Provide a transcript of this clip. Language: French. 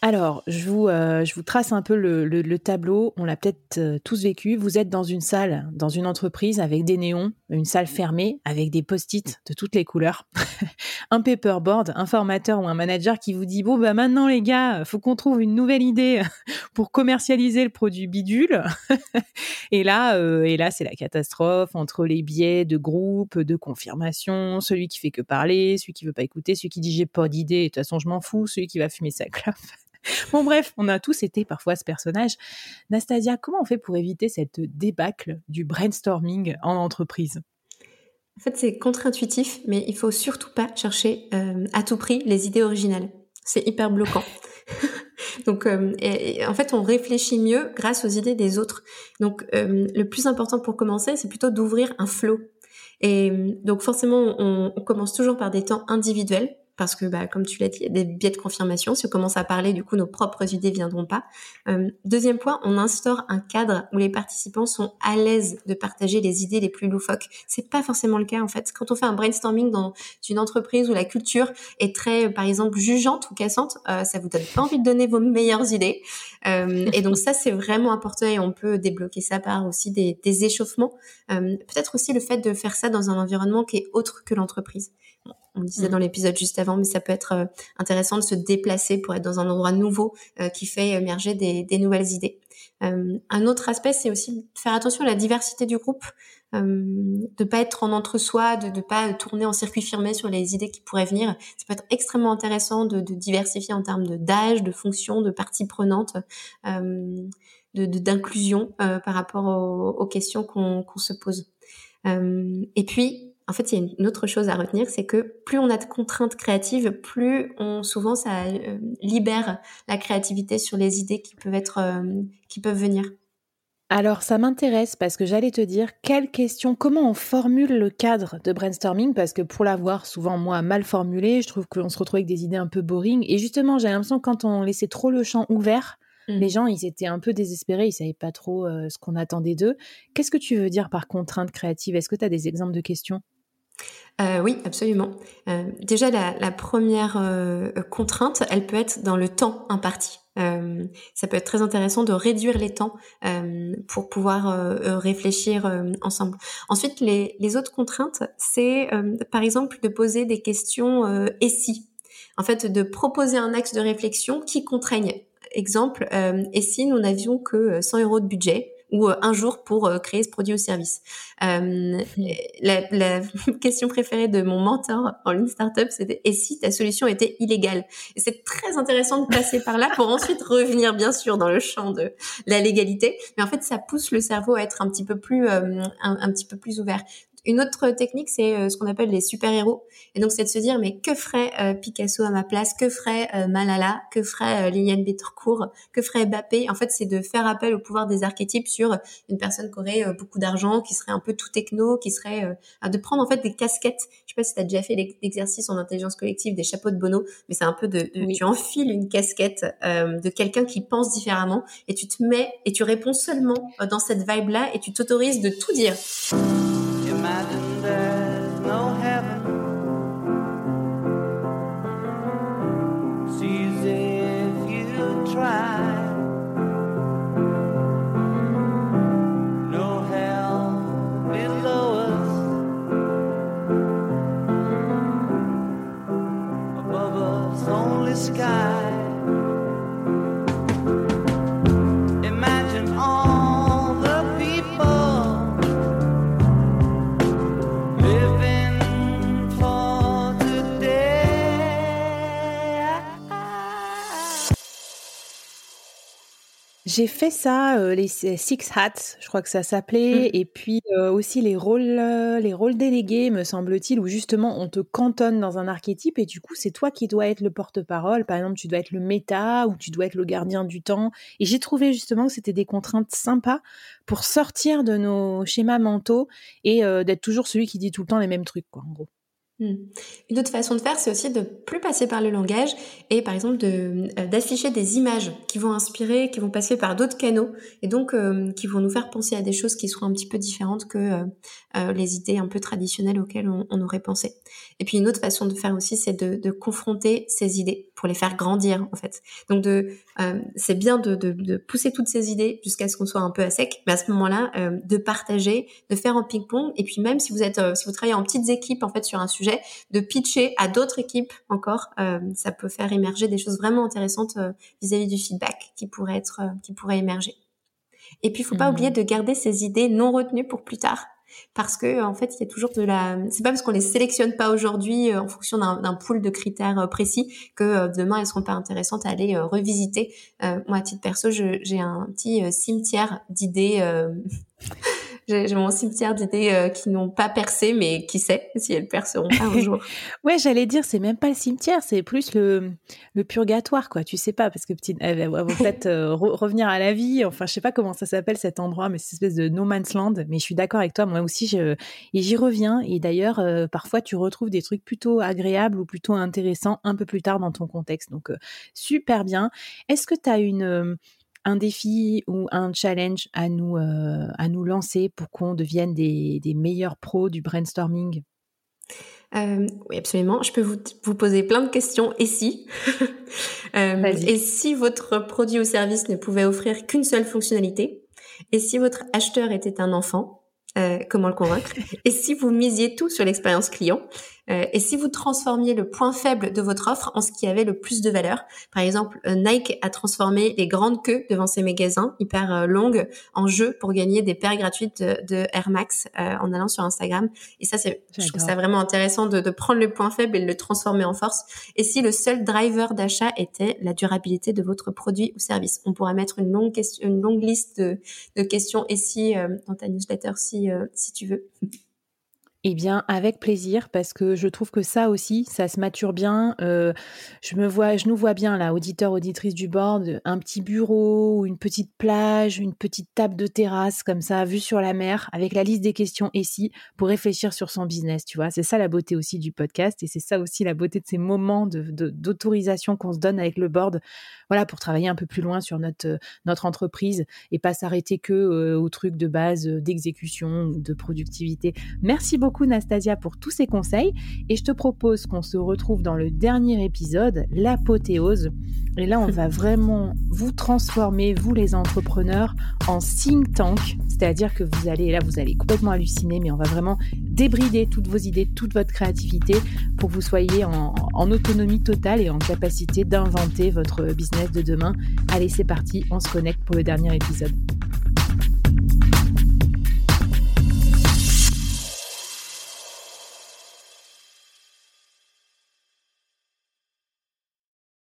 Alors, je vous, euh, je vous trace un peu le, tableau. On l'a peut-être euh, tous vécu. Vous êtes dans une salle, dans une entreprise avec des néons, une salle fermée avec des post-it de toutes les couleurs, un paperboard, un formateur ou un manager qui vous dit bon bah maintenant les gars, faut qu'on trouve une nouvelle idée pour commercialiser le produit bidule. et là, euh, et là c'est la catastrophe entre les biais de groupe, de confirmation, celui qui fait que parler, celui qui veut pas écouter, celui qui dit j'ai pas d'idée, de toute façon je m'en fous, celui qui va fumer sa clope. Bon, bref, on a tous été parfois ce personnage. Nastasia, comment on fait pour éviter cette débâcle du brainstorming en entreprise? En fait, c'est contre-intuitif, mais il faut surtout pas chercher euh, à tout prix les idées originales. C'est hyper bloquant. Donc, euh, en fait, on réfléchit mieux grâce aux idées des autres. Donc, euh, le plus important pour commencer, c'est plutôt d'ouvrir un flot. Et donc, forcément, on, on commence toujours par des temps individuels parce que, bah, comme tu l'as dit, il y a des biais de confirmation. Si on commence à parler, du coup, nos propres idées viendront pas. Euh, deuxième point, on instaure un cadre où les participants sont à l'aise de partager les idées les plus loufoques. C'est pas forcément le cas en fait. Quand on fait un brainstorming dans une entreprise où la culture est très, par exemple, jugeante ou cassante, euh, ça vous donne pas envie de donner vos meilleures idées. Euh, et donc ça, c'est vraiment important et on peut débloquer ça par aussi des, échauffements. Euh, peut-être aussi le fait de faire ça dans un environnement qui est autre que l'entreprise on disait mm. dans l'épisode juste avant, mais ça peut être euh, intéressant de se déplacer pour être dans un endroit nouveau euh, qui fait émerger des, nouvelles idées. Euh, un autre aspect, c'est aussi faire attention à la diversité du groupe, de pas être en entre-soi, de ne pas tourner en circuit fermé sur les idées qui pourraient venir. Ça peut être extrêmement intéressant de, diversifier en termes d'âge, de fonction, de parties prenantes. d'inclusion par rapport aux, questions qu'on se pose. et puis, en fait, il y a une autre chose à retenir, c'est que plus on a de contraintes créatives, plus on souvent ça euh, libère la créativité sur les idées qui peuvent être euh, qui peuvent venir. Alors ça m'intéresse parce que j'allais te dire quelle question, comment on formule le cadre de brainstorming? Parce que pour l'avoir souvent moi mal formulé, je trouve qu'on se retrouve avec des idées un peu boring et justement j'ai l'impression que quand on laissait trop le champ ouvert, mmh. les gens ils étaient un peu désespérés, ils savaient pas trop euh, ce qu'on attendait d'eux. Qu'est-ce que tu veux dire par contrainte créative Est-ce que tu as des exemples de questions? Euh, oui, absolument. Euh, déjà, la, première euh, contrainte, elle peut être dans le temps imparti. ça peut être très intéressant de réduire les temps pour pouvoir réfléchir ensemble. Ensuite, les, les autres contraintes, c'est par exemple de poser des questions et si. En fait, de proposer un axe de réflexion qui contraigne. Exemple, et si nous n'avions que 100 euros de budget ou euh, un jour pour euh, créer ce produit ou service. Euh, la, la, question préférée de mon mentor en ligne startup, c'était et si ta solution était illégale? Et c'est très intéressant de passer par là pour ensuite revenir bien sûr dans le champ de la légalité, mais en fait ça pousse le cerveau à être un petit peu plus un, un, petit peu plus ouvert. Une autre technique, c'est euh, ce qu'on appelle les super-héros. Et donc, c'est de se dire, mais que ferait euh, Picasso à ma place? Que ferait euh, Malala? Que ferait Liliane Bettercourt Que ferait Mbappé? En fait, c'est de faire appel au pouvoir des archétypes sur une personne qui aurait beaucoup d'argent, qui serait un peu tout techno, qui serait... de prendre en fait des casquettes. Je sais pas si tu as déjà fait l'exercice en intelligence collective des chapeaux de Bono, mais c'est un peu de... Tu enfiles une casquette de quelqu'un qui pense différemment et tu te mets et tu réponds seulement dans cette vibe-là et tu t'autorises de tout dire. imagine there's no heaven. Sees if you try. No hell below us. Above us, only sky. J'ai fait ça, euh, les Six Hats, je crois que ça s'appelait, mmh. et puis euh, aussi les rôles, euh, les rôles délégués, me semble-t-il, où justement on te cantonne dans un archétype et du coup c'est toi qui dois être le porte-parole. Par exemple, tu dois être le méta ou tu dois être le gardien du temps. Et j'ai trouvé justement que c'était des contraintes sympas pour sortir de nos schémas mentaux et d'être toujours celui qui dit tout le temps les mêmes trucs, quoi, en gros. Hmm. Une autre façon de faire, c'est aussi de plus passer par le langage et par exemple euh, d'afficher des images qui vont inspirer, qui vont passer par d'autres canaux et donc euh, qui vont nous faire penser à des choses qui seront un petit peu différentes que euh, les idées un peu traditionnelles auxquelles on, aurait pensé. Et puis une autre façon de faire aussi, c'est de, confronter ces idées pour les faire grandir en fait. Donc c'est bien de, pousser toutes ces idées jusqu'à ce qu'on soit un peu à sec, mais à ce moment-là, de partager, de faire en ping-pong et puis même si vous êtes si vous travaillez en petites équipes en fait sur un sujet de pitcher à d'autres équipes encore. Euh, ça peut faire émerger des choses vraiment intéressantes euh, vis-à-vis du feedback qui pourrait être, euh, qui pourrait émerger. Et puis, il faut pas mmh. oublier de garder ces idées non retenues pour plus tard. Parce que en fait, il y a toujours de la. C'est pas parce qu'on les sélectionne pas aujourd'hui en fonction d'un pool de critères précis que demain elles seront pas intéressantes à aller revisiter. moi, à titre perso, j'ai un petit cimetière d'idées j'ai mon cimetière d'idées euh, qui n'ont pas percé, mais qui sait si elles perceront pas un jour. ouais, j'allais dire, c'est même pas le cimetière, c'est plus le, le purgatoire, quoi. Tu sais pas, parce que petite, elles vont peut-être euh, revenir à la vie. Enfin, je sais pas comment ça s'appelle cet endroit, mais c'est une espèce de no man's land. Mais je suis d'accord avec toi, moi aussi, je, et j'y reviens. Et d'ailleurs, euh, parfois, tu retrouves des trucs plutôt agréables ou plutôt intéressants un peu plus tard dans ton contexte. Donc, super bien. Est-ce que tu as une un défi ou un challenge à nous, euh, à nous lancer pour qu'on devienne des, meilleurs pros du brainstorming? Euh, oui, absolument. Je peux vous, vous, poser plein de questions. Et si? Euh, Et si votre produit ou service ne pouvait offrir qu'une seule fonctionnalité? Et si votre acheteur était un enfant? Comment le convaincre? Et si vous misiez tout sur l'expérience client? Euh, et si vous transformiez le point faible de votre offre en ce qui avait le plus de valeur, par exemple, euh, Nike a transformé les grandes queues devant ses magasins hyper euh, longues en jeu pour gagner des paires gratuites de, Air Max en allant sur Instagram. Et ça, c'est, je trouve ça vraiment intéressant de, de, prendre le point faible et de le transformer en force. Et si le seul driver d'achat était la durabilité de votre produit ou service, on pourra mettre une longue question, une longue liste de, de questions et si dans ta newsletter si si tu veux. Eh bien, avec plaisir, parce que je trouve que ça aussi, ça se mature bien. Euh, je me vois, je nous vois bien là, auditeur, auditrice du board, un petit bureau, une petite plage, une petite table de terrasse comme ça, vue sur la mer, avec la liste des questions ici pour réfléchir sur son business. Tu vois, c'est ça la beauté aussi du podcast, et c'est ça aussi la beauté de ces moments d'autorisation qu'on se donne avec le board. Voilà, pour travailler un peu plus loin sur notre entreprise et pas s'arrêter que euh, aux trucs de base d'exécution ou de productivité. Merci beaucoup beaucoup Nastasia pour tous ces conseils et je te propose qu'on se retrouve dans le dernier épisode, l'apothéose. Et là, on va vraiment vous transformer, vous les entrepreneurs, en think tank. C'est-à-dire que vous allez, là, vous allez complètement halluciner, mais on va vraiment débrider toutes vos idées, toute votre créativité pour que vous soyez en, en autonomie totale et en capacité d'inventer votre business de demain. Allez, c'est parti, on se connecte pour le dernier épisode.